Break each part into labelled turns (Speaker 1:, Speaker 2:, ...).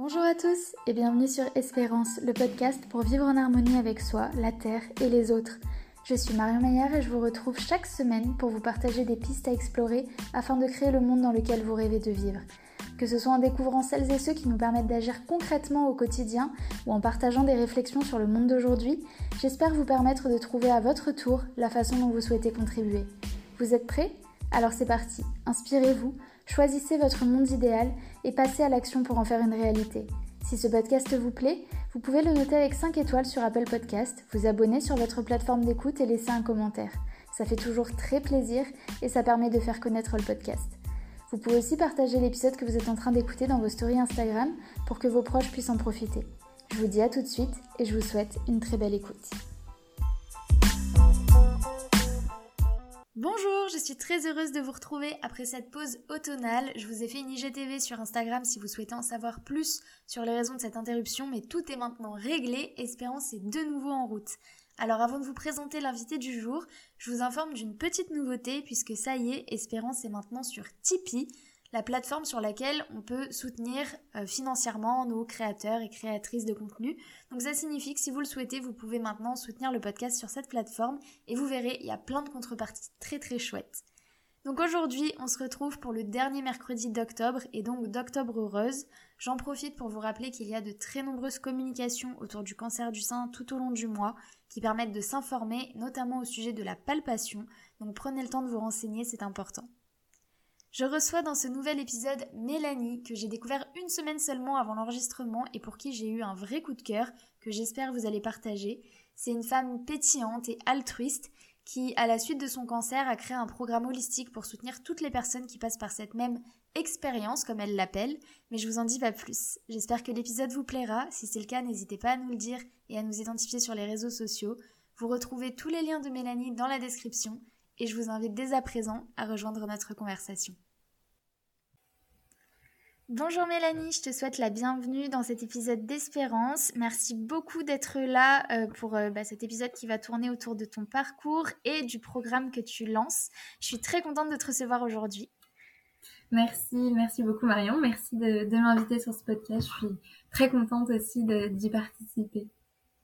Speaker 1: Bonjour à tous et bienvenue sur Espérance, le podcast pour vivre en harmonie avec soi, la Terre et les autres. Je suis Marion Maillard et je vous retrouve chaque semaine pour vous partager des pistes à explorer afin de créer le monde dans lequel vous rêvez de vivre. Que ce soit en découvrant celles et ceux qui nous permettent d'agir concrètement au quotidien ou en partageant des réflexions sur le monde d'aujourd'hui, j'espère vous permettre de trouver à votre tour la façon dont vous souhaitez contribuer. Vous êtes prêts? Alors c'est parti, inspirez-vous, Choisissez votre monde idéal et passez à l'action pour en faire une réalité. Si ce podcast vous plaît, vous pouvez le noter avec 5 étoiles sur Apple Podcast, vous abonner sur votre plateforme d'écoute et laisser un commentaire. Ça fait toujours très plaisir et ça permet de faire connaître le podcast. Vous pouvez aussi partager l'épisode que vous êtes en train d'écouter dans vos stories Instagram pour que vos proches puissent en profiter. Je vous dis à tout de suite et je vous souhaite une très belle écoute. Bonjour, je suis très heureuse de vous retrouver après cette pause automnale. Je vous ai fait une IGTV sur Instagram si vous souhaitez en savoir plus sur les raisons de cette interruption, mais tout est maintenant réglé. Espérance est de nouveau en route. Alors avant de vous présenter l'invité du jour, je vous informe d'une petite nouveauté puisque ça y est, Espérance est maintenant sur Tipeee la plateforme sur laquelle on peut soutenir euh, financièrement nos créateurs et créatrices de contenu. Donc ça signifie que si vous le souhaitez, vous pouvez maintenant soutenir le podcast sur cette plateforme et vous verrez, il y a plein de contreparties très très chouettes. Donc aujourd'hui, on se retrouve pour le dernier mercredi d'octobre et donc d'octobre heureuse. J'en profite pour vous rappeler qu'il y a de très nombreuses communications autour du cancer du sein tout au long du mois qui permettent de s'informer, notamment au sujet de la palpation. Donc prenez le temps de vous renseigner, c'est important. Je reçois dans ce nouvel épisode Mélanie, que j'ai découvert une semaine seulement avant l'enregistrement et pour qui j'ai eu un vrai coup de cœur que j'espère vous allez partager. C'est une femme pétillante et altruiste qui, à la suite de son cancer, a créé un programme holistique pour soutenir toutes les personnes qui passent par cette même expérience, comme elle l'appelle, mais je vous en dis pas plus. J'espère que l'épisode vous plaira. Si c'est le cas, n'hésitez pas à nous le dire et à nous identifier sur les réseaux sociaux. Vous retrouvez tous les liens de Mélanie dans la description et je vous invite dès à présent à rejoindre notre conversation. Bonjour Mélanie, je te souhaite la bienvenue dans cet épisode d'Espérance. Merci beaucoup d'être là euh, pour euh, bah, cet épisode qui va tourner autour de ton parcours et du programme que tu lances. Je suis très contente de te recevoir aujourd'hui.
Speaker 2: Merci, merci beaucoup Marion. Merci de, m'inviter sur ce podcast. Je suis très contente aussi d'y participer.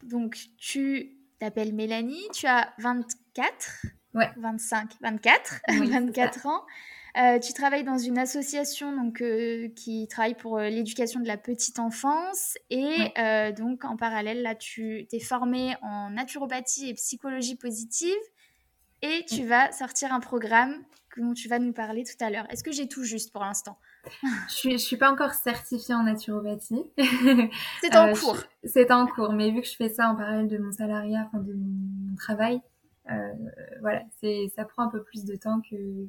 Speaker 1: Donc tu t'appelles Mélanie, tu as 24
Speaker 2: Ouais.
Speaker 1: 25, 24, 24 ans. Euh, tu travailles dans une association donc, euh, qui travaille pour euh, l'éducation de la petite enfance et donc en parallèle, là, tu t'es formée en naturopathie et psychologie positive et tu vas sortir un programme dont tu vas nous parler tout à l'heure. Est-ce que j'ai tout juste pour l'instant?
Speaker 2: Je suis, suis pas encore certifiée en naturopathie.
Speaker 1: C'est en cours.
Speaker 2: C'est en cours, mais vu que je fais ça en parallèle de mon salariat, enfin de mon travail, voilà, c'est ça prend un peu plus de temps que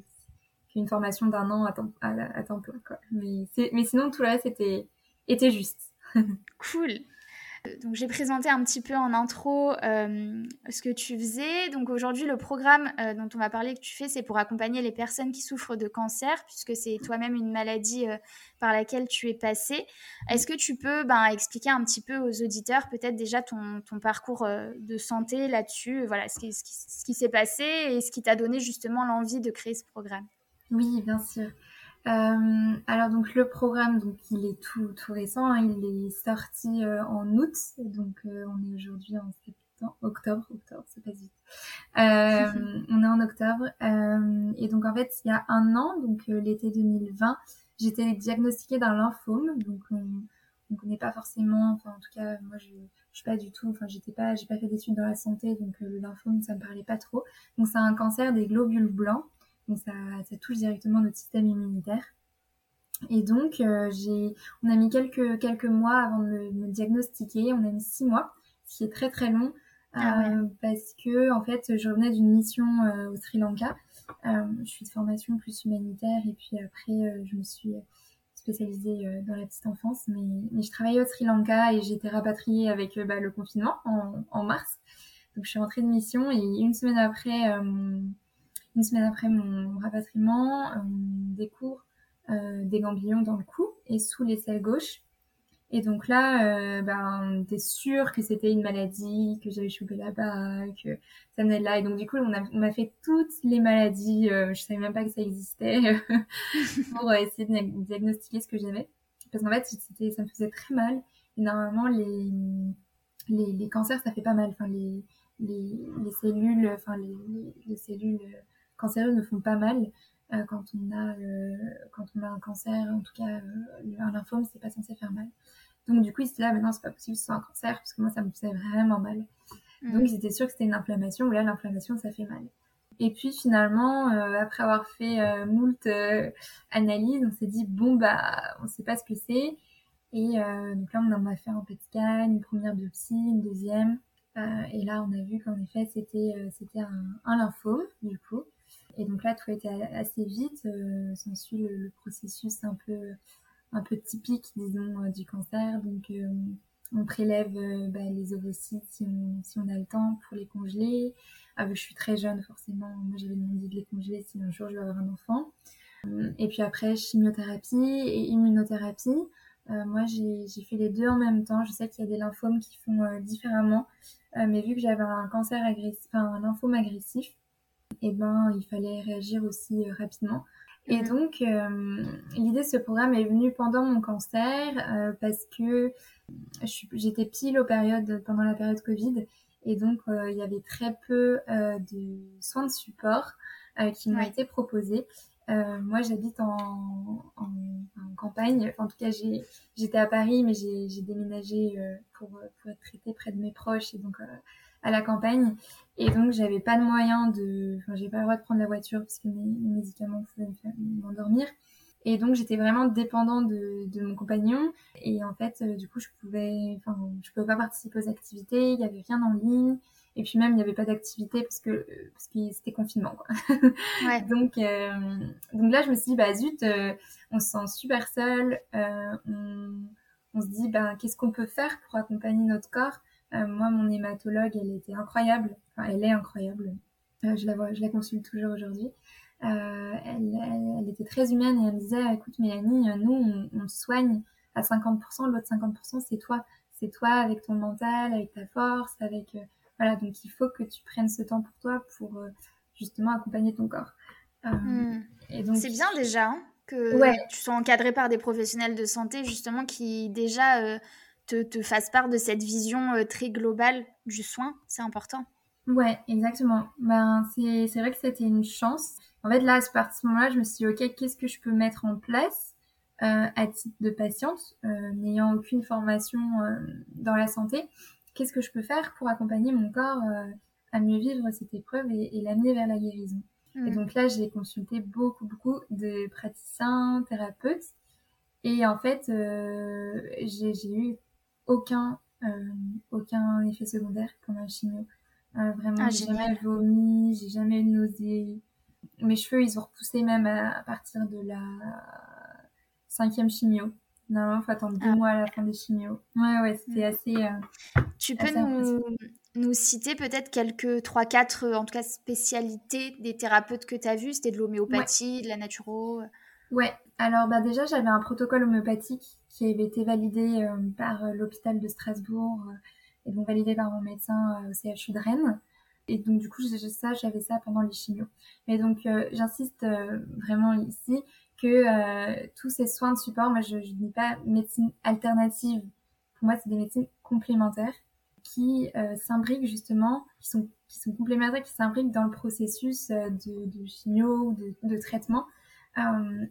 Speaker 2: une formation d'un an à temps, à, temps plein. Quoi. Mais, mais sinon, tout le reste était, était juste.
Speaker 1: cool. Donc j'ai présenté un petit peu en intro euh, ce que tu faisais. Donc aujourd'hui le programme euh, dont on va parler que tu fais c'est pour accompagner les personnes qui souffrent de cancer puisque c'est toi-même une maladie euh, par laquelle tu es passé. Est-ce que tu peux ben, expliquer un petit peu aux auditeurs peut-être déjà ton, parcours de santé là-dessus, voilà ce qui s'est passé et ce qui t'a donné justement l'envie de créer ce programme?
Speaker 2: Oui, bien sûr. Euh, alors donc le programme, donc il est tout tout récent, hein. il est sorti euh, en août, donc euh, on est aujourd'hui en septembre, octobre, octobre, c'est pas vite. on est en octobre et donc en fait il y a un an, donc l'été 2020, j'étais diagnostiquée d'un lymphome, donc on, on connaît pas forcément, enfin en tout cas moi je, je suis pas du tout, enfin j'étais pas, j'ai pas fait d'études dans la santé, donc le lymphome ça me parlait pas trop. Donc c'est un cancer des globules blancs. Donc ça, ça touche directement notre système immunitaire. Et donc, euh, j'ai, on a mis quelques, quelques mois avant de me, diagnostiquer. On a mis six mois, ce qui est très très long. Ah euh, parce que, en fait, je revenais d'une mission euh, au Sri Lanka. je suis de formation plus humanitaire et puis après, je me suis spécialisée dans la petite enfance. Mais, mais, je travaillais au Sri Lanka et j'ai été rapatriée avec bah, le confinement en, en, mars. Donc, je suis rentrée de mission et une semaine après une semaine après mon rapatriement, on découvre euh, des ganglions dans le cou et sous l'aisselle gauche. Et donc là, euh, ben, était sûr que c'était une maladie, que j'avais chopé là-bas, que ça venait de là. Et donc du coup, on m'a fait toutes les maladies. Euh, je savais même pas que ça existait pour essayer de diagnostiquer ce que j'avais. parce qu'en fait, ça me faisait très mal. Et normalement, les, les, les cancers, ça fait pas mal. Enfin, les, les, les cellules, enfin, les, les, cellules cancéreuses ne font pas mal. Euh, quand on a euh, quand on a un cancer en tout cas euh, un lymphome c'est pas censé faire mal donc du coup il s'est là maintenant c'est pas possible que ce soit un cancer parce que moi ça me faisait vraiment mal mm. donc j'étais sûre que c'était une inflammation où là l'inflammation ça fait mal et puis finalement, euh, après avoir fait euh, moult euh, analyses, on s'est dit bon bah on sait pas ce que c'est. Et donc là on en a fait un PET scan, une première biopsie, une deuxième. et là on a vu qu'en effet c'était c'était un, un, lymphome du coup. Et donc là tout été assez vite. Euh, S'ensuit le, le, processus un peu un peu typique disons du cancer. Donc on prélève bah, les ovocytes si on, a le temps pour les congeler. Ah, je suis très jeune, forcément, moi j'avais demandé de les congeler si un jour je vais avoir un enfant. Euh, et puis après, chimiothérapie et immunothérapie. Euh, moi, j'ai fait les deux en même temps. Je sais qu'il y a des lymphomes qui font euh, différemment, mais vu que j'avais un cancer agressif, un lymphome agressif, eh ben il fallait réagir aussi rapidement. Et mhm. donc, l'idée de ce programme est venue pendant mon cancer parce que j'étais pile aux périodes, pendant la période Covid et donc, euh, il y avait très peu euh, de soins de support euh, qui m'ont été proposés. moi, j'habite en, en, campagne. en tout cas, j'étais à Paris, mais j'ai déménagé pour, pour, être traitée près de mes proches et donc à la campagne. Et donc, j'avais pas de moyen de. Enfin, j'ai pas le droit de prendre la voiture parce que mes, mes médicaments pouvaient m'endormir. Et donc j'étais vraiment dépendante de, de, mon compagnon. Et en fait, euh, du coup, je pouvais, enfin, je pouvais pas participer aux activités. Il y avait rien en ligne. Et puis même, il n'y avait pas d'activité parce que parce que c'était confinement. Quoi. Ouais. donc euh, donc là, je me suis dit bah zut, euh, on se sent super seul. on, on se dit bah qu'est-ce qu'on peut faire pour accompagner notre corps? Moi, mon hématologue, elle était incroyable. Enfin, elle est incroyable. je la vois, je la consulte toujours aujourd'hui. Euh, elle, elle, était très humaine et elle me disait écoute Mélanie, nous on, on soigne à 50%, l'autre 50% c'est toi, c'est toi avec ton mental, avec ta force, avec euh, voilà donc il faut que tu prennes ce temps pour toi pour euh, justement accompagner ton corps.
Speaker 1: Hmm. c'est bien déjà hein, que tu sois encadré par des professionnels de santé justement qui déjà te, te fassent part de cette vision très globale du soin, c'est important.
Speaker 2: Ouais, exactement. Ben, c'est, vrai que c'était une chance. En fait, là, à ce moment-là, je me suis dit, OK, qu'est-ce que je peux mettre en place euh, à titre de patiente, euh, n'ayant aucune formation euh, dans la santé? Qu'est-ce que je peux faire pour accompagner mon corps euh, à mieux vivre cette épreuve et, et l'amener vers la guérison? Et mmh. donc là, j'ai consulté beaucoup, beaucoup de praticiens, thérapeutes. Et en fait, euh, j'ai eu aucun, aucun effet secondaire pendant la chimio. vraiment, ah, j'ai jamais vomi, j'ai jamais nausée, mes cheveux, ils ont repoussé même à, partir de la cinquième chimio. Normalement, il faut attendre deux ah. mois à la fin des chimios. Ouais, ouais, c'était mm. assez. Euh,
Speaker 1: tu peux nous, nous, citer peut-être quelques 3-4 euh, en tout cas spécialités des thérapeutes que tu as vus C'était de l'homéopathie, de la naturo
Speaker 2: Ouais, alors bah, déjà, j'avais un protocole homéopathique qui avait été validé euh, par l'hôpital de Strasbourg et donc validé par mon médecin au CHU de Rennes. Et donc, du coup, ça, j'avais ça pendant les chimios. Mais donc, euh, j'insiste euh, vraiment ici que euh, tous ces soins de support, moi, je ne dis pas médecine alternative. Pour moi, c'est des médecines complémentaires qui s'imbriquent justement, qui sont, complémentaires, qui s'imbriquent dans le processus de, de chimio ou de traitement.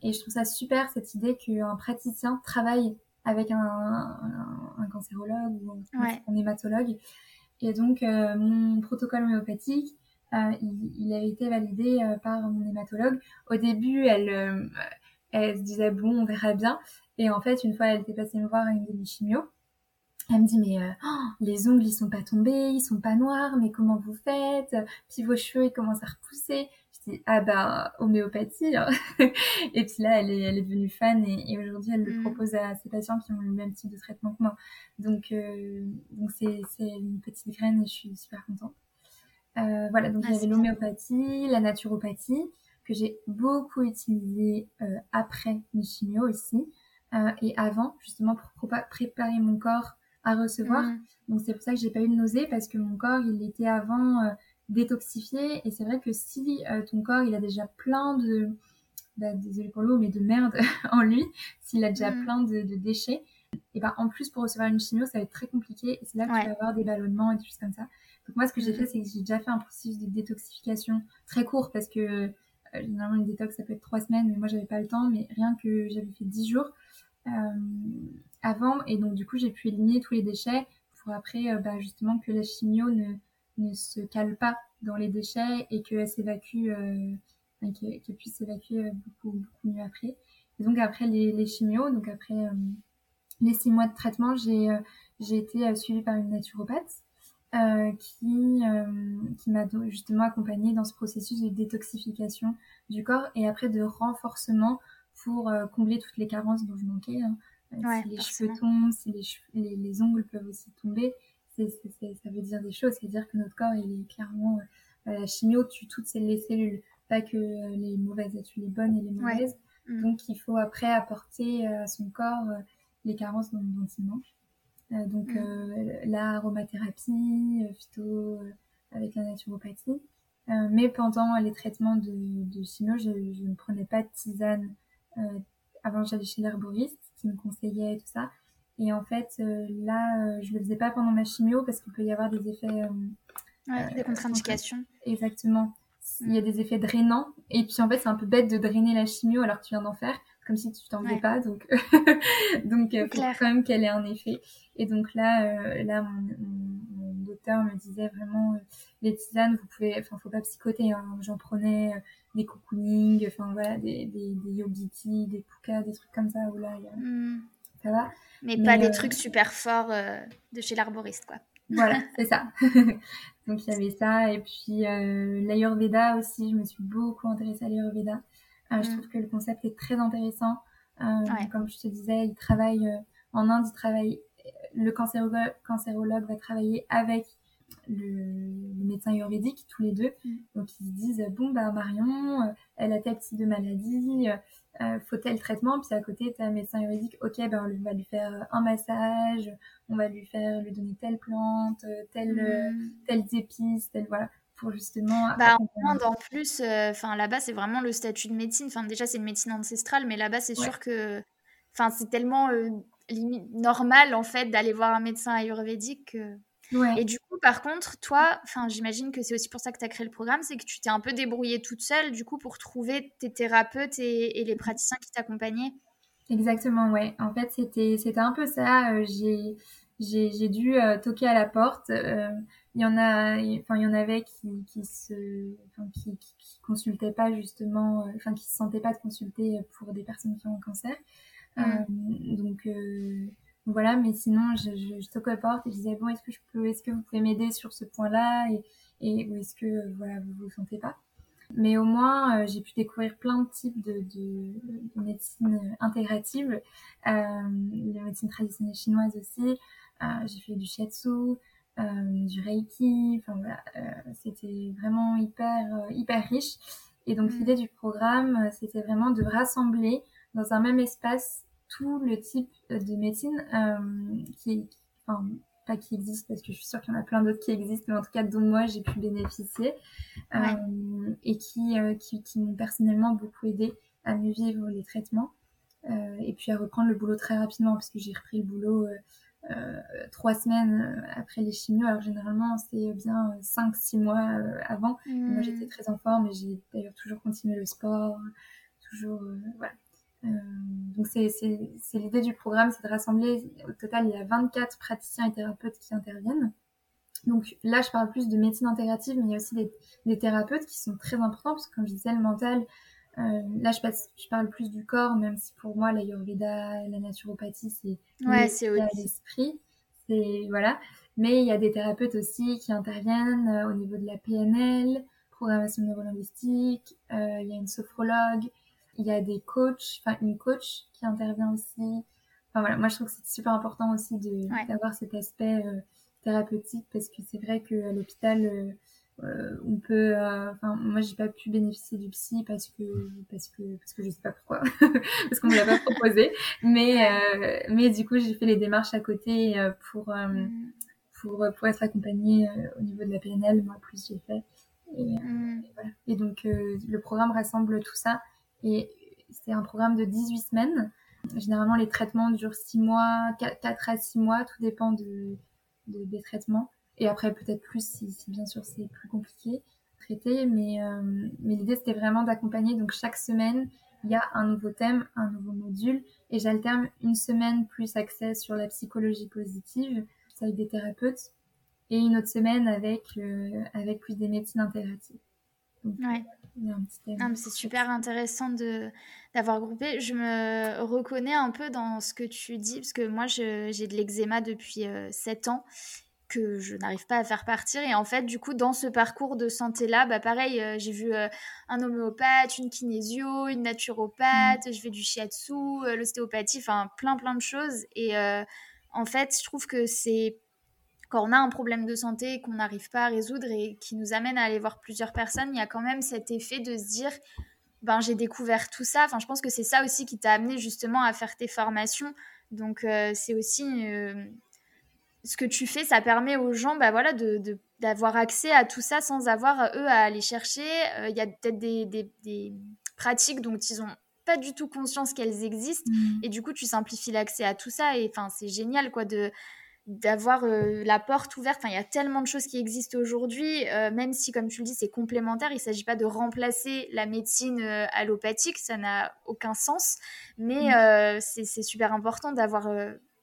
Speaker 2: Et je trouve ça super, cette idée qu'un praticien travaille avec un, un, un cancérologue ou un, un hématologue et donc, euh, mon protocole homéopathique, euh, il, il, avait été validé euh, par mon hématologue. Au début, elle, elle se disait, bon, on verra bien. Et en fait, une fois, elle était passée me voir à une demi-chimio. Elle me dit mais oh, les ongles ils sont pas tombés, ils sont pas noirs, mais comment vous faites? Puis vos cheveux ils commencent à repousser ah bah homéopathie hein. et puis là elle est elle est devenue fan et, aujourd'hui elle le mm. propose à ses patients qui ont le même type de traitement que moi donc euh, donc c'est c'est une petite graine et je suis super contente euh, voilà donc ah, il y avait l'homéopathie la naturopathie que j'ai beaucoup utilisé euh, après mes chimio aussi et avant justement pour préparer mon corps à recevoir mm. donc c'est pour ça que j'ai pas eu de nausée parce que mon corps il était avant détoxifier. Et c'est vrai que si euh, ton corps il a déjà plein de bah, désolé pour l'eau, mais de merde en lui, s'il a déjà
Speaker 1: Mm.
Speaker 2: plein de, de déchets, et ben en plus pour recevoir une chimio, ça va être très compliqué. Et c'est là que
Speaker 1: Ouais.
Speaker 2: tu vas avoir des ballonnements et des choses comme ça. Donc moi, ce que j'ai
Speaker 1: Mm.
Speaker 2: fait, c'est que j'ai déjà fait un processus de détoxification très court parce que euh, généralement une détox ça peut être trois semaines, mais moi j'avais pas le temps. Mais rien que j'avais fait dix jours euh, avant, et donc du coup j'ai pu éliminer tous les déchets pour après bah, justement que la chimio ne, ne se cale pas dans les déchets et qu'elle s'évacue, euh, enfin, qu'elle puisse s'évacuer euh, beaucoup, beaucoup mieux après. Et donc après les, les chimios, donc après euh, les six mois de traitement, j'ai euh, j'ai été suivie par une naturopathe euh, qui, euh, qui m'a justement accompagnée dans ce processus de détoxification du corps et après de renforcement pour euh, combler toutes les carences dont je manquais. hein.
Speaker 1: Ouais,
Speaker 2: si les
Speaker 1: forcément.
Speaker 2: cheveux tombent, si les, les ongles peuvent aussi tomber, c'est, c'est- c'est- ça veut dire des choses. C'est-à-dire que notre corps, il est clairement... euh, la chimio tue toutes les cellules, pas que euh, les mauvaises, elle tue les bonnes et les mauvaises.
Speaker 1: Mm.
Speaker 2: Donc il faut après apporter euh, à son corps les carences dont, dont il manque. Euh, donc
Speaker 1: Mm.
Speaker 2: euh, la aromathérapie, phyto euh, avec la naturopathie. Mais pendant les traitements de, de chimio, je, je ne prenais pas de tisane. Avant, j'allais chez l'herboriste qui me conseillait et tout ça. Et en fait, euh, là, euh, je le faisais pas pendant ma chimio parce qu'il peut y avoir des effets euh,
Speaker 1: Ouais, des contre-indications.
Speaker 2: Exactement. Il y a des effets drainants. Et puis en fait, c'est un peu bête de drainer la chimio alors que tu viens d'en faire, comme si tu t'en
Speaker 1: Ouais.
Speaker 2: pas. Donc, donc faut
Speaker 1: clair.
Speaker 2: quand même qu'elle ait un effet. Et donc là, là mon, mon- mon docteur me disait vraiment, les tisanes, vous pouvez, enfin, faut pas psychoter. hein. J'en prenais des cocooning, enfin voilà, des, des, des yogiti, des pukas, des trucs comme ça où là, il y a-
Speaker 1: Mm.
Speaker 2: Ça va.
Speaker 1: Mais,
Speaker 2: Mais,
Speaker 1: pas des
Speaker 2: euh,
Speaker 1: trucs super forts euh, de chez l'arboriste, quoi.
Speaker 2: Voilà, c'est ça. Donc il y avait ça. Et puis euh, l'Ayurveda aussi, je me suis beaucoup intéressée à l'Ayurveda. Euh, Je
Speaker 1: Mm.
Speaker 2: trouve que le concept est très intéressant. Euh,
Speaker 1: Ouais.
Speaker 2: Comme je te disais, il travaille en Inde, il travaille, le cancérologue, cancérologue va travailler avec le, le médecin ayurvédique, tous les deux.
Speaker 1: Mm.
Speaker 2: Donc ils se disent, bon, bah Marion, elle a tel type de maladie, euh, euh, faut tel traitement. Puis à côté, tu as un médecin ayurvédique, ok, ben on va lui faire euh, un massage, on va lui faire lui donner telle plante, euh, telle, euh,
Speaker 1: Mm.
Speaker 2: telles épices, telle voilà, pour justement.
Speaker 1: Bah, en plus, euh, là-bas, c'est vraiment le statut de médecine. Enfin, déjà, c'est une médecine ancestrale, mais là-bas, c'est
Speaker 2: Ouais.
Speaker 1: sûr que, enfin, c'est tellement euh, limite normal en fait d'aller voir un médecin ayurvédique. que-
Speaker 2: Ouais.
Speaker 1: Et du coup, par contre, toi, j'imagine que c'est aussi pour ça que tu as créé le programme, c'est que tu t'es un peu débrouillée toute seule, du coup, pour trouver tes thérapeutes et, et les praticiens qui t'accompagnaient.
Speaker 2: Exactement, ouais. En fait, c'était c'était un peu ça. euh, j'ai j'ai j'ai dû euh, toquer à la porte. euh, Il y en a, enfin il y en avait qui qui se, qui, qui, qui consultaient pas justement, enfin qui se sentaient pas de consulter pour des personnes qui ont un cancer.
Speaker 1: Mm.
Speaker 2: Euh, donc voilà, mais sinon je, je, je toquais à la porte et je disais bon est-ce que je peux, est-ce que vous pouvez m'aider sur ce point-là et et ou est-ce que euh, voilà vous vous sentez pas? Mais au moins, euh, j'ai pu découvrir plein de types de, de, de médecine intégrative, euh, la médecine traditionnelle chinoise aussi. Euh, j'ai fait du shiatsu, euh, du reiki. Enfin voilà, euh, c'était vraiment hyper euh, hyper riche. Et donc
Speaker 1: Mm.
Speaker 2: l'idée du programme, euh, c'était vraiment de rassembler dans un même espace tout le type de médecine euh, qui, qui- enfin pas qui existe parce que je suis sûre qu'il y en a plein d'autres qui existent, mais en tout cas dont moi j'ai pu bénéficier
Speaker 1: Ouais.
Speaker 2: euh, et qui, euh, qui, qui m'ont personnellement beaucoup aidé à mieux vivre les traitements euh, et puis à reprendre le boulot très rapidement parce que j'ai repris le boulot euh, euh, trois semaines euh, après les chimios. Alors généralement c'est bien 5-6 mois euh, avant. Moi j'étais très en forme et j'ai d'ailleurs toujours continué le sport, toujours euh, voilà. Euh, donc c'est l'idée du programme, c'est de rassembler, au total il y a 24 praticiens et thérapeutes qui interviennent. Donc là je parle plus de médecine intégrative, mais il y a aussi des, des thérapeutes qui sont très importants, parce que comme je disais, le mental, euh, là je, passe, je parle plus du corps, même si pour moi l'ayurveda, la naturopathie, c'est
Speaker 1: Ouais,
Speaker 2: l'esprit. C'est voilà. Mais il y a des thérapeutes aussi qui interviennent euh, au niveau de la PNL, programmation neurolinguistique. euh, il y a une sophrologue, il y a des coachs, enfin une coach qui intervient aussi. Enfin voilà, moi je trouve que c'est super important aussi de
Speaker 1: Ouais.
Speaker 2: d'avoir cet aspect euh, thérapeutique parce que c'est vrai qu'à l'hôpital euh, euh, on peut euh, enfin moi j'ai pas pu bénéficier du psy parce que parce que parce que je sais pas pourquoi parce qu'on me l'a pas proposé mais euh, mais du coup j'ai fait les démarches à côté euh, pour euh,
Speaker 1: Mm.
Speaker 2: pour pour être accompagnée euh, au niveau de la PNL moi plus j'ai fait et, euh,
Speaker 1: Mm.
Speaker 2: et voilà et donc euh, le programme rassemble tout ça et c'est un programme de 18 semaines. Généralement, les traitements durent 6 mois, 4 à 6 mois, tout dépend de, des traitements. Et après, peut-être plus si, bien sûr c'est plus compliqué traiter. Mais, euh, mais l'idée, c'était vraiment d'accompagner. Donc, chaque semaine, il y a un nouveau thème, un nouveau module. Et j'alterne une semaine plus accès sur la psychologie positive, avec des thérapeutes, et une autre semaine avec, euh, avec plus des médecines intégratives.
Speaker 1: Ouais. c'est super intéressant de d'avoir groupé. Je me reconnais un peu dans ce que tu dis, parce que moi, j'ai de l'eczéma depuis euh, 7 ans que je n'arrive pas à faire partir. Et en fait, du coup, dans ce parcours de santé-là, bah pareil, euh, j'ai vu euh, un homéopathe, une kinésio, une naturopathe, je fais du shiatsu, l'ostéopathie, enfin plein plein de choses. Et en fait, je trouve que c'est quand on a un problème de santé qu'on n'arrive pas à résoudre et qui nous amène à aller voir plusieurs personnes, il y a quand même cet effet de se dire, ben j'ai découvert tout ça. Enfin, je pense que c'est ça aussi qui t'a amené justement à faire tes formations. Donc c'est aussi ce que tu fais, ça permet aux gens bah, voilà, de, d'avoir accès à tout ça sans avoir eux à aller chercher. Euh, il y a peut-être des, des, pratiques dont ils ont pas du tout conscience qu'elles existent mmh. et du coup tu simplifies l'accès à tout ça et enfin c'est génial quoi de d'avoir euh, la porte ouverte. Enfin, il y a tellement de choses qui existent aujourd'hui, euh, même si, comme tu le dis, c'est complémentaire. Il ne s'agit pas de remplacer la médecine allopathique, ça n'a aucun sens. Mais mmh. c'est super important d'avoir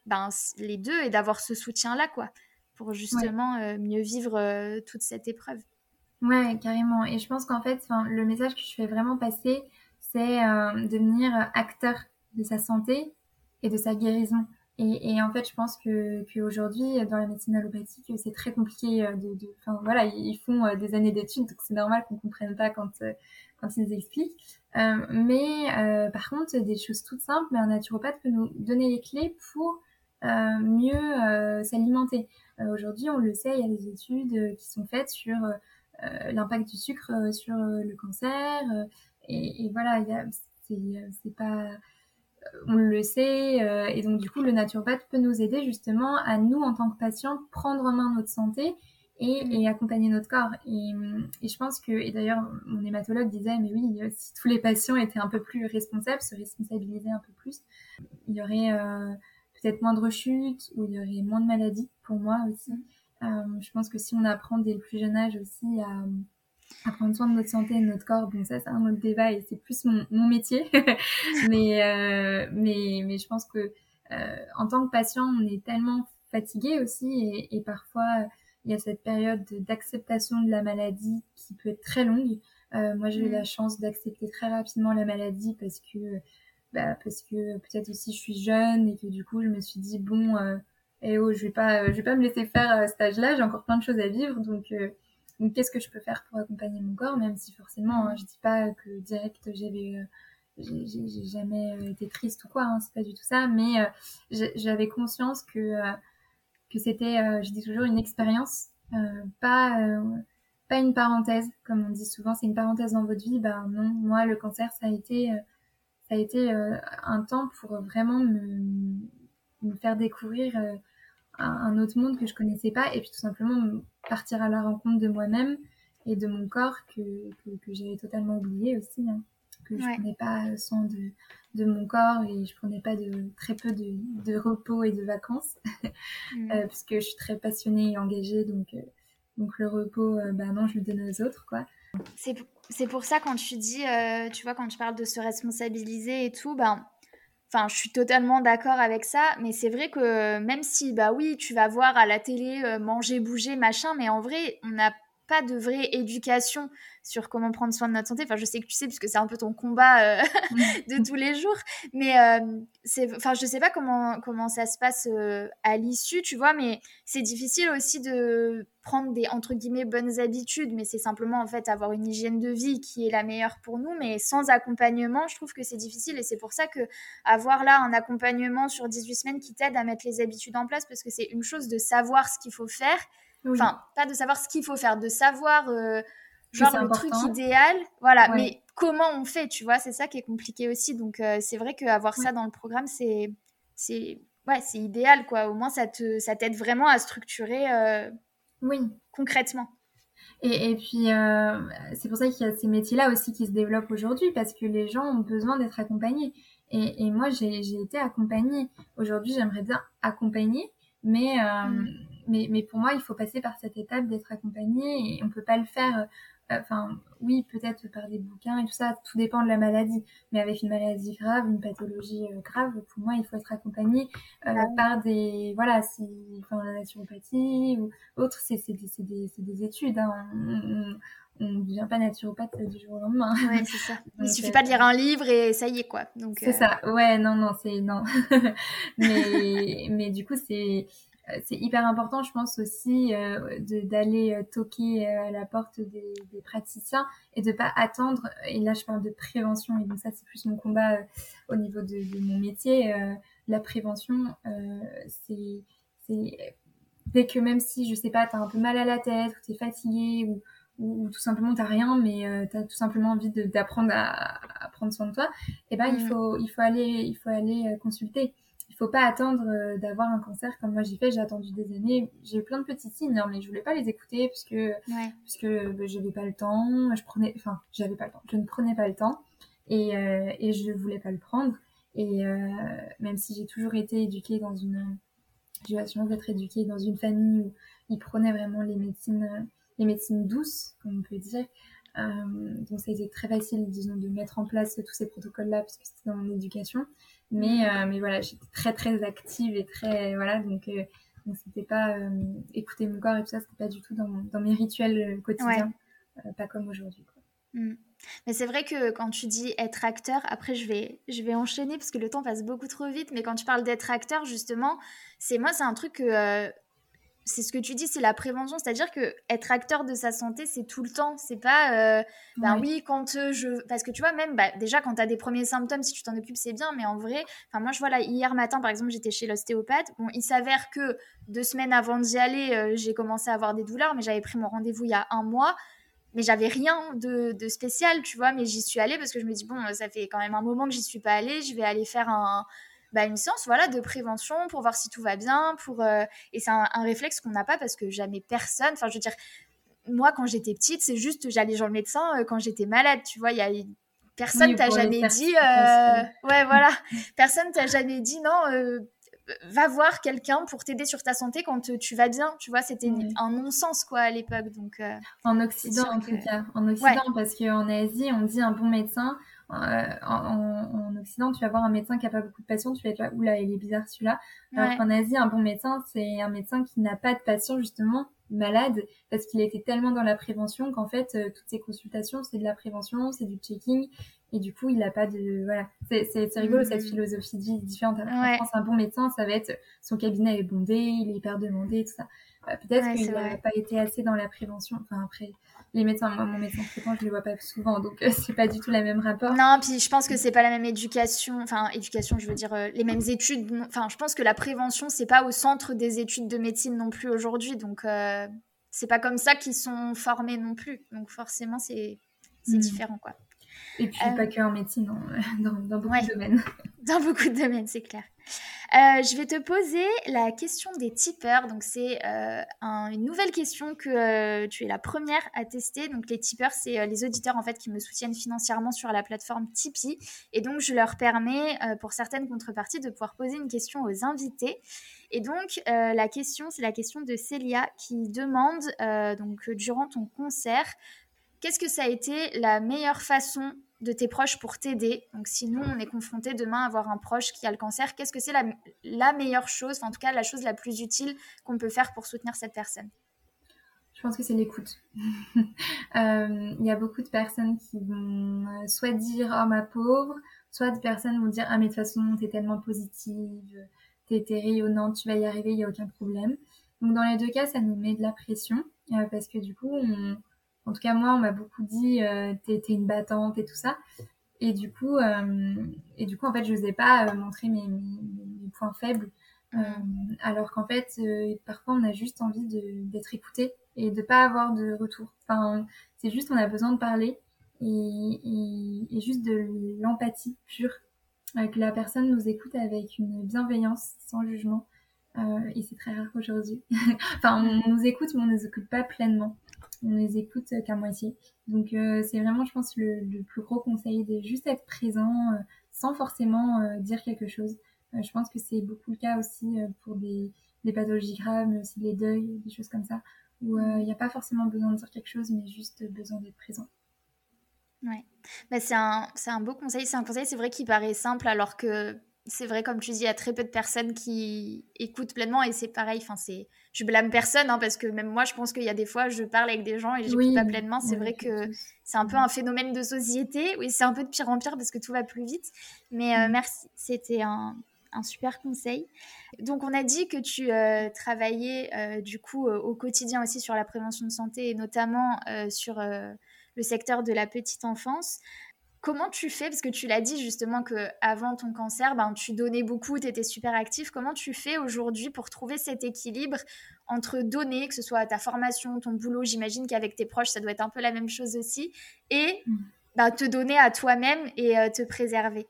Speaker 1: ben, les deux et d'avoir ce soutien-là, quoi, pour justement euh, mieux vivre euh, toute cette épreuve.
Speaker 2: Ouais, carrément. Et je pense qu'en fait, le message que je fais vraiment passer, c'est euh, devenir acteur de sa santé et de sa guérison. Et, et en fait, je pense que qu'aujourd'hui, dans la médecine allopathique, c'est très compliqué de, de, enfin voilà, ils font des années d'études, donc c'est normal qu'on comprenne pas quand quand ils expliquent. mais par contre, des choses toutes simples, mais un naturopathe peut nous donner les clés pour euh, mieux euh, s'alimenter. Euh, aujourd'hui, on le sait, il y a des études qui sont faites sur l'impact du sucre sur le cancer. Et, et, voilà, c'est pas on le sait, et donc du coup le naturopathe peut nous aider justement à nous en tant que patients prendre en main notre santé et, et accompagner notre corps. Et, et, je pense que, et d'ailleurs mon hématologue disait, mais oui, si tous les patients étaient un peu plus responsables, se responsabilisaient un peu plus, il y aurait peut-être moins de rechutes, ou il y aurait moins de maladies pour moi aussi. Euh, je pense que si on apprend dès le plus jeune âge aussi à, prendre soin de notre santé et de notre corps, bon ça c'est un autre débat et c'est plus mon, mon métier, mais, euh, mais, mais je pense que euh, en tant que patient on est tellement fatigué aussi et, et parfois il y a cette période d'acceptation de la maladie qui peut être très longue. Euh, moi, j'ai eu mm. la chance d'accepter très rapidement la maladie parce que bah, parce que peut-être aussi je suis jeune et que du coup je me suis dit bon euh, eh oh je vais pas je vais pas me laisser faire à cet âge-là j'ai encore plein de choses à vivre donc euh, donc qu'est-ce que je peux faire pour accompagner mon corps même si forcément hein, je dis pas que direct j'avais euh, j'ai jamais euh, été triste ou quoi hein, c'est pas du tout ça mais j'avais conscience que que c'était je dis toujours une expérience pas pas une parenthèse comme on dit souvent c'est une parenthèse dans votre vie bah non moi le cancer ça a été ça a été euh, un temps pour vraiment me, me faire découvrir euh, un, autre monde que je connaissais pas et puis tout simplement partir à la rencontre de moi-même et de mon corps que, que, j'avais totalement oublié aussi, hein. que je prenais pas soin de, de mon corps et je prenais pas de très peu de, de repos et de vacances mm. euh, parce que je suis très passionnée et engagée donc donc le repos bah non je le donne aux autres quoi
Speaker 1: c'est c'est pour ça quand tu dis, euh, tu vois, quand tu parles de se responsabiliser et tout, ben, enfin, je suis totalement d'accord avec ça. Mais c'est vrai que même si, bah oui, tu vas voir à la télé euh, manger, bouger, machin, mais en vrai, on n'a pas de vraie éducation sur comment prendre soin de notre santé. Enfin, je sais que tu sais, puisque c'est un peu ton combat euh, de tous les jours. Mais euh, c'est, enfin, je sais pas comment, comment ça se passe euh, à l'issue, tu vois, mais c'est difficile aussi de prendre des, entre guillemets, bonnes habitudes. Mais c'est simplement, en fait, avoir une hygiène de vie qui est la meilleure pour nous. Mais sans accompagnement, je trouve que c'est difficile. Et c'est pour ça que avoir là un accompagnement sur 18 semaines qui t'aide à mettre les habitudes en place, parce que c'est une chose de savoir ce qu'il faut faire. Enfin, pas de savoir ce qu'il faut faire, de savoir genre le truc idéal, voilà. Mais comment on fait, tu vois, c'est ça qui est compliqué aussi. Donc euh, c'est vrai qu'avoir ça dans le programme, c'est c'est ouais, c'est idéal quoi. Au moins ça te ça t'aide vraiment à structurer euh,
Speaker 2: oui
Speaker 1: concrètement.
Speaker 2: Et, puis, euh, c'est pour ça qu'il y a ces métiers-là aussi qui se développent aujourd'hui, parce que les gens ont besoin d'être accompagnés. Et, moi, j'ai été accompagnée. Aujourd'hui, j'aimerais bien accompagner, mais, euh, mm. Mais, mais pour moi, il faut passer par cette étape d'être accompagné, et on peut pas le faire enfin oui peut-être par des bouquins et tout ça tout dépend de la maladie. Mais avec une maladie grave une pathologie euh, grave pour moi il faut être accompagné euh, ah par des voilà si enfin la naturopathie ou autre c'est c'est des, des, des études hein. on, ne devient pas naturopathe du jour au lendemain.
Speaker 1: Ouais c'est ça. Il suffit pas de lire un livre et ça y est quoi. Donc
Speaker 2: c'est ça. Ouais non non c'est non. Mais mais du coup c'est euh, c'est hyper important, je pense aussi, euh, d'aller euh, toquer à la porte des, des, praticiens et de pas attendre. Et là, je parle de prévention, et donc ça, c'est plus mon combat au niveau de, de, mon métier. la prévention, c'est dès que même si, je sais pas, tu as un peu mal à la tête, ou tu es fatigué, ou, ou, tout simplement t'as rien, mais tu as tout simplement envie d'apprendre à, à, prendre soin de toi, et eh ben il mmh. faut il faut aller il faut aller consulter faut pas attendre euh, d'avoir un cancer comme moi j'ai fait. J'ai attendu des années. J'ai eu plein de petits signes, hein, mais je voulais pas les écouter parce que ouais. parce que bah, j'avais pas le temps. Je prenais, enfin, j'avais pas le temps. Je ne prenais pas le temps et euh, et je voulais pas le prendre. Et euh, même si j'ai toujours été éduquée dans une, j'ai toujours être éduquée dans une famille où ils prenaient vraiment les médecines, les médecines douces, comme on peut dire. Euh, donc ça a été très facile, disons, de mettre en place tous ces protocoles-là parce que c'était dans mon éducation. Mais, euh, mais voilà, j'étais très très active et très voilà donc euh, donc c'était pas euh, écouter mon corps et tout ça, c'était pas du tout dans, dans mes rituels quotidiens, pas comme aujourd'hui.
Speaker 1: Mm. Mais c'est vrai que quand tu dis être acteur, après je vais, je vais enchaîner parce que le temps passe beaucoup trop vite, mais quand tu parles d'être acteur, justement, c'est moi, c'est un truc que c'est ce que tu dis, c'est la prévention, c'est-à-dire que être acteur de sa santé, c'est tout le temps. C'est pas, euh, ben oui, quand euh, je, parce que tu vois même, bah, déjà quand tu as des premiers symptômes, si tu t'en occupes, c'est bien, mais en vrai, enfin moi je vois là hier matin par exemple, j'étais chez l'ostéopathe. Bon, il s'avère que deux semaines avant d'y aller, euh, j'ai commencé à avoir des douleurs, mais j'avais pris mon rendez-vous il y a un mois. Mais j'avais rien de, de, spécial, tu vois, mais j'y suis allée parce que je me dis, bon, ça fait quand même un moment que j'y suis pas allée, je vais aller faire un, bah, une séance voilà de prévention pour voir si tout va bien pour euh, et c'est un, réflexe qu'on n'a pas parce que jamais personne enfin je veux dire moi quand j'étais petite c'est juste j'allais chez le médecin euh, quand j'étais malade tu vois il y a personne t'a jamais dit euh, ouais voilà. Personne t'a jamais dit non va voir quelqu'un pour t'aider sur ta santé quand tu vas bien tu vois c'était un non-sens quoi à l'époque donc
Speaker 2: en Occident en tout cas en Occident parce qu'en Asie on dit un bon médecin euh, Occident, tu vas voir un médecin qui a pas beaucoup de patients, tu vas être là, oula, il est bizarre celui-là. Alors qu'en Asie, un bon médecin, c'est un médecin qui n'a pas de patients justement malades parce qu'il était tellement dans la prévention qu'en fait, euh, toutes ces consultations, c'est de la prévention, c'est du checking. Et du coup, il n'a pas de... Voilà, c'est rigolo cette mmh. philosophie de vie différente. En France, un bon médecin, ça va être son cabinet est bondé, il est hyper demandé, tout ça. Euh, peut-être qu'il n'a pas été assez dans la prévention. Enfin, après, les médecins, moi, mon médecin traitant, je le vois pas souvent, donc euh, c'est pas du tout la même rapport.
Speaker 1: Non, puis je pense que c'est pas la même éducation, enfin, éducation, je veux dire, euh, les mêmes études. Enfin, je pense que la prévention, c'est pas au centre des études de médecine non plus aujourd'hui, donc c'est pas comme ça qu'ils sont formés non plus. Donc forcément, c'est hmm. différent, quoi.
Speaker 2: Et puis pas que en médecine, dans, dans, beaucoup de domaines.
Speaker 1: Dans beaucoup de domaines, c'est clair. Euh, je vais te poser la question des tipeurs. Donc, c'est euh, une nouvelle question que euh, tu es la première à tester. Donc, les tipeurs, c'est les auditeurs en fait qui me soutiennent financièrement sur la plateforme Tipeee. Et donc, je leur permets, pour certaines contreparties, de pouvoir poser une question aux invités. Et donc, la question, c'est la question de Célia qui demande, donc, durant ton concert, qu'est-ce que ça a été la meilleure façon de tes proches pour t'aider. Donc si nous, on est confronté demain à avoir un proche qui a le cancer, qu'est-ce que c'est la, meilleure chose, en tout cas la chose la plus utile qu'on peut faire pour soutenir cette personne?
Speaker 2: Je pense que c'est l'écoute. Euh, il y a beaucoup de personnes qui vont euh, soit dire « oh ma pauvre », soit des personnes vont dire « ah mais de toute façon, t'es tellement positive, t'es rayonnante, tu vas y arriver, il n'y a aucun problème ». Donc dans les deux cas, ça nous met de la pression euh, parce que du coup, on en tout cas, moi, on m'a beaucoup dit, euh, t'es, une battante et tout ça. Et du coup, euh, et du coup, en fait, je n'osais pas euh, montrer mes, mes, points faibles. Euh, alors qu'en fait, parfois, on a juste envie d'être écouté et de pas avoir de retour. Enfin, c'est juste, on a besoin de parler et, et, et juste de l'empathie pure. que la personne nous écoute avec une bienveillance, sans jugement. Euh, et c'est très rare aujourd'hui. enfin, on nous écoute, mais on ne nous écoute pas pleinement. On les écoute qu'à moitié. Donc c'est vraiment, je pense, le, plus gros conseil de juste être présent sans forcément dire quelque chose. je pense que c'est beaucoup le cas aussi pour des, des pathologies graves, mais aussi les deuils, des choses comme ça, où il n'y a pas forcément besoin de dire quelque chose, mais juste besoin d'être présent.
Speaker 1: Ouais, bah, c'est un, un beau conseil. C'est un conseil, c'est vrai, qui paraît simple, alors que c'est vrai, comme tu dis, il y a très peu de personnes qui écoutent pleinement et c'est pareil. Enfin, c'est, je blâme personne hein, parce que même moi, je pense qu'il y a des fois, je parle avec des gens et je n'écoute pas pleinement. C'est vrai que c'est un peu un phénomène de société. Oui, c'est un peu de pire en pire parce que tout va plus vite. Mais euh, mm. merci, c'était un, un, super conseil. Donc, on a dit que tu euh, travaillais euh, du coup au quotidien aussi sur la prévention de santé et notamment sur le secteur de la petite enfance. Comment tu fais Parce que tu l'as dit justement que avant ton cancer, ben, tu donnais beaucoup, tu étais super actif. Comment tu fais aujourd'hui pour trouver cet équilibre entre donner, que ce soit ta formation, ton boulot, j'imagine qu'avec tes proches, ça doit être un peu la même chose aussi, et mm. ben, te donner à toi-même et euh, te préserver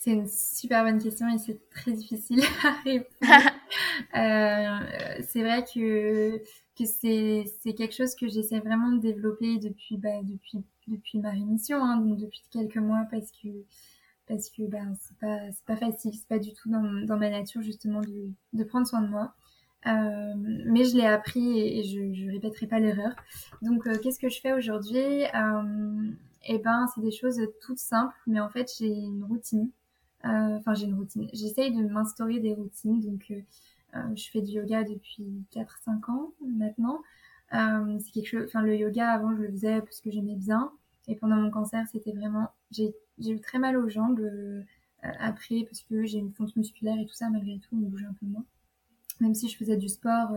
Speaker 2: c'est une super bonne question et c'est très difficile à répondre. euh, c'est vrai que que c'est c'est quelque chose que j'essaie vraiment de développer depuis bah, depuis depuis ma rémission hein, donc depuis quelques mois parce que parce que bah, c'est pas pas facile c'est pas du tout dans, dans ma nature justement de, de prendre soin de moi. Euh, mais je l'ai appris et, je je répéterai pas l'erreur. Donc euh, qu'est-ce que je fais aujourd'hui? Euh, eh ben c'est des choses toutes simples mais en fait j'ai une routine. Euh, enfin j'ai une routine. J'essaye de m'instaurer des routines. Donc je fais du yoga depuis 4-5 ans maintenant. C'est quelque chose, enfin le yoga avant je le faisais parce que j'aimais bien. Et pendant mon cancer, c'était vraiment, j'ai eu très mal aux jambes euh, après parce que j'ai une fonte musculaire et tout ça malgré tout, on bougeait un peu moins. Même si je faisais du sport,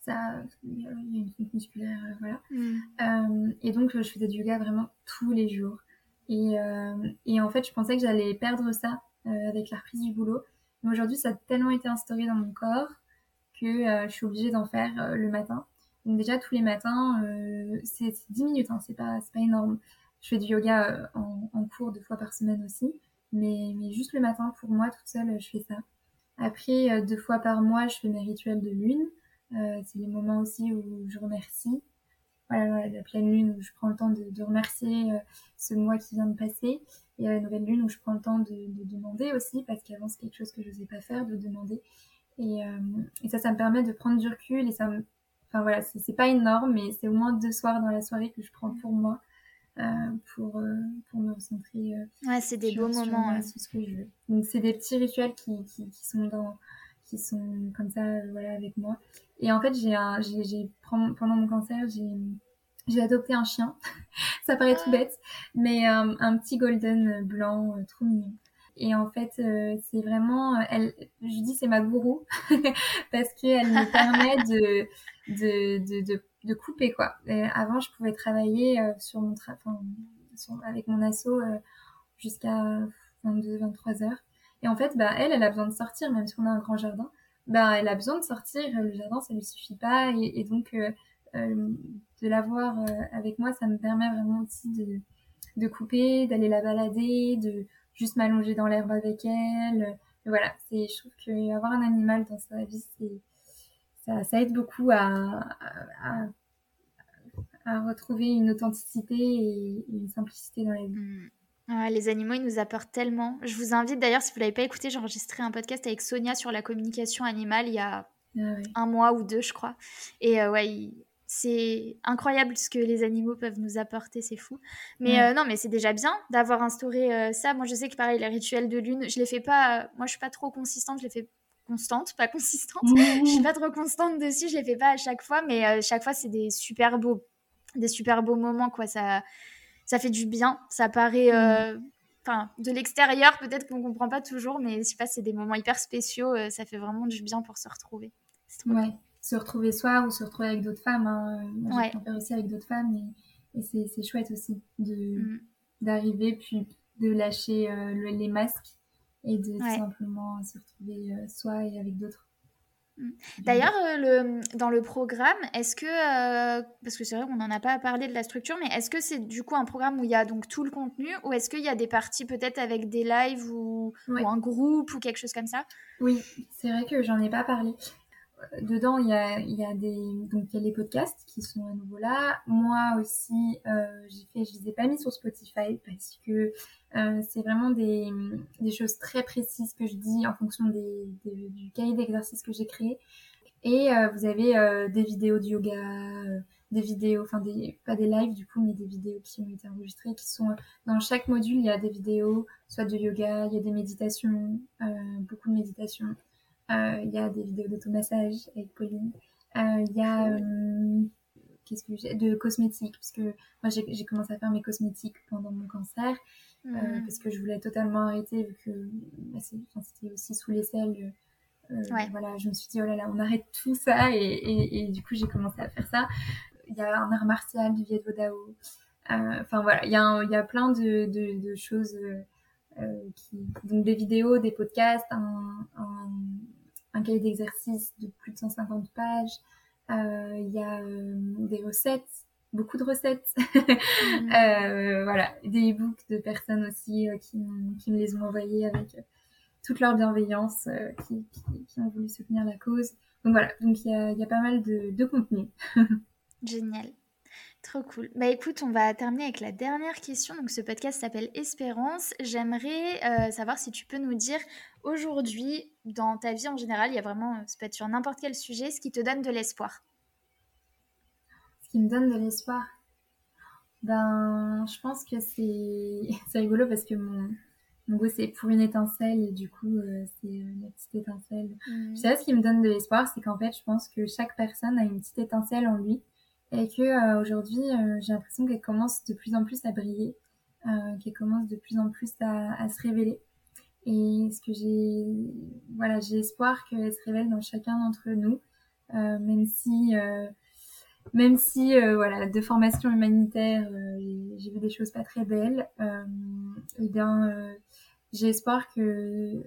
Speaker 2: ça, il y a une fonte musculaire, voilà. Mm. et donc je faisais du yoga vraiment tous les jours. Et, et en fait, je pensais que j'allais perdre ça avec la reprise du boulot. Mais aujourd'hui, ça a tellement été instauré dans mon corps que euh, je suis obligée d'en faire euh, le matin. Donc déjà, tous les matins, euh, c'est 10 minutes, hein, c'est pas, pas énorme. Je fais du yoga en, en, cours deux fois par semaine aussi. Mais, juste le matin, pour moi, toute seule, je fais ça. Après, deux fois par mois, je fais mes rituels de lune. c'est les moments aussi où je remercie. Voilà, la pleine lune où je prends le temps de, remercier ce mois qui vient de passer et la nouvelle lune où je prends le temps de, de demander aussi, parce qu'avant c'est quelque chose que je n'osais pas faire, de demander. Et, euh, ça, ça me permet de prendre du recul et ça me... Enfin voilà, c'est pas énorme, mais c'est au moins deux soirs dans la soirée que je prends pour moi, euh, pour, euh, pour me recentrer.
Speaker 1: Euh, ouais, c'est des beaux moments. Moi,
Speaker 2: ce que je veux. Donc c'est des petits rituels qui, qui, qui, sont dans qui sont comme ça voilà avec moi et en fait j'ai un j'ai pendant mon cancer j'ai j'ai adopté un chien. ça paraît tout bête, mais euh, un petit golden blanc, euh, trop mignon. Et en fait, euh, c'est vraiment, elle, je dis c'est ma gourou parce qu'elle me permet de, de, de, de, de couper quoi. avant, je pouvais travailler sur mon tra avec mon assaut jusqu'à 22, 23 heures. Et en fait, bah elle, elle a besoin de sortir, même si on a un grand jardin. Bah, elle a besoin de sortir. Le jardin, ça lui suffit pas, et, et donc euh, de l'avoir euh, avec moi, ça me permet vraiment aussi de, de couper, d'aller la balader, de juste m'allonger dans l'herbe avec elle. Voilà, c'est, je trouve qu'avoir un animal dans sa vie, c'est, ça, ça aide beaucoup à, à, à, retrouver une authenticité et une simplicité dans la vie.
Speaker 1: Mmh. les animaux, ils nous apportent tellement. Je vous invite d'ailleurs, si vous l'avez pas écouté, j'ai enregistré un podcast avec Sonia sur la communication animale il y a ah un mois ou deux, je crois. Et euh, ouais, c'est incroyable ce que les animaux peuvent nous apporter, c'est fou. Mais euh, non, mais c'est déjà bien d'avoir instauré euh, ça. Moi, je sais que pareil, les rituels de lune, je les fais pas. Euh, moi, je suis pas trop consistante, je les fais constante, pas consistante. je suis pas trop constante dessus, je les fais pas à chaque fois, mais chaque fois, c'est des super beaux, des super beaux moments, quoi. Ça, ça fait du bien. Ça paraît. Enfin, de l'extérieur, peut-être qu'on comprend pas toujours, mais je sais pas, c'est des moments hyper spéciaux. ça fait vraiment du bien pour se retrouver.
Speaker 2: C'est ouais se retrouver soi ou se retrouver avec d'autres femmes. Hein. Moi, j'ai ouais. aussi avec d'autres femmes et, et c'est chouette aussi de mm. d'arriver puis de lâcher euh, les masques et de simplement se retrouver euh, soi et avec d'autres.
Speaker 1: Mm. D'ailleurs, euh, le, dans le programme, est-ce que, parce que c'est vrai qu'on n'en a pas parlé de la structure, mais est-ce que c'est du coup un programme où il y a donc tout le contenu, ou est-ce qu'il y a des parties peut-être avec des lives ou, ou, un groupe ou quelque chose comme ça?
Speaker 2: Oui, c'est vrai que j'en ai pas parlé. Dedans, il y a, des, podcasts qui sont à nouveau là. Moi aussi, euh, j'ai fait, je les ai pas mis sur Spotify parce que euh, c'est vraiment des, choses très précises que je dis en fonction du cahier d'exercice que j'ai créé. Et euh, vous avez des vidéos de yoga, des vidéos, enfin des, pas des lives du coup, mais des vidéos qui ont été enregistrées, qui sont dans chaque module, il y a des vidéos, soit de yoga, il y a des méditations, beaucoup de méditations, il y a des vidéos d'automassage avec Pauline, il y a qu'est-ce que j'ai de cosmétiques, parce que moi j'ai commencé à faire mes cosmétiques pendant mon cancer, mmh. parce que je voulais totalement arrêter vu que bah, c'était aussi sous les selles euh, voilà, je me suis dit, oh là là, on arrête tout ça. Et, et, du coup, j'ai commencé à faire ça. Il y a un art martial du Viet Vodao. Euh, enfin voilà, il y, a il y a plein de, de, de choses. Euh, qui, donc des vidéos, des podcasts, un, un, un cahier d'exercice de plus de 150 pages. Il y a des recettes, beaucoup de recettes. Mmh. voilà, des e-books de personnes aussi qui, qui me les ont envoyés avec toute leur bienveillance, euh, qui, qui, ont voulu soutenir la cause. Donc voilà, donc il y a, y a, pas mal de, de contenu.
Speaker 1: Génial. Trop cool. Bah écoute, on va terminer avec la dernière question. Donc ce podcast s'appelle Espérance. J'aimerais euh, savoir si tu peux nous dire aujourd'hui, dans ta vie en général, il y a vraiment, ça peut être sur n'importe quel sujet, ce qui te donne de l'espoir.
Speaker 2: Ce qui me donne de l'espoir Ben, je pense que c'est rigolo parce que mon, en gros, c'est pour une étincelle et du coup, euh, c'est une petite étincelle. Mm. sais, ce qui me donne de l'espoir, c'est qu'en fait, je pense que chaque personne a une petite étincelle en lui et que euh, aujourd'hui, euh, j'ai l'impression qu'elle commence de plus en plus à briller, qu'elle commence de plus en plus à, se révéler. Et ce que j'ai, voilà, j'ai espoir qu'elle se révèle dans chacun d'entre nous, même si même si voilà de formation humanitaire j'ai vu des choses pas très belles euh, et bien j'ai espoir que,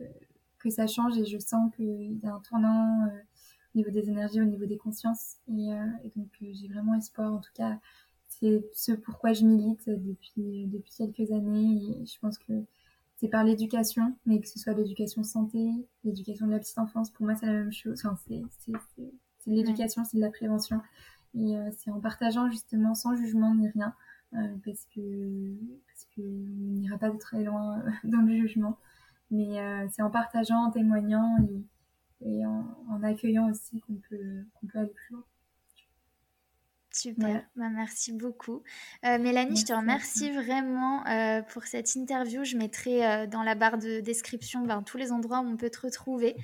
Speaker 2: que ça change et je sens qu'il y a un tournant euh, au niveau des énergies, au niveau des consciences. Et, euh, donc euh, j'ai vraiment espoir, en tout cas, c'est ce pourquoi je milite depuis, depuis quelques années. Et je pense que c'est par l'éducation, mais que ce soit l'éducation santé, l'éducation de la petite enfance, pour moi c'est la même chose. Enfin, c'est, de l'éducation, c'est de la prévention. Et c'est en partageant justement sans jugement ni rien, parce que on n'ira pas très loin euh, dans le jugement. Mais euh, c'est en partageant, en témoignant et, en, accueillant aussi qu'on peut, qu'on peut aller plus loin.
Speaker 1: Super, bah, merci beaucoup. Euh, Mélanie, je te remercie vraiment pour cette interview. Je mettrai dans la barre de description ben, tous les endroits où on peut te retrouver.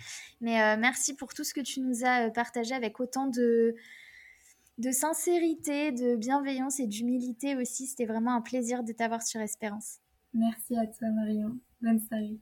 Speaker 1: Mais merci pour tout ce que tu nous as partagé avec autant de, de sincérité, de bienveillance et d'humilité aussi. C'était vraiment un plaisir de t'avoir sur Espérance.
Speaker 2: Merci à toi Marion. Bonne soirée.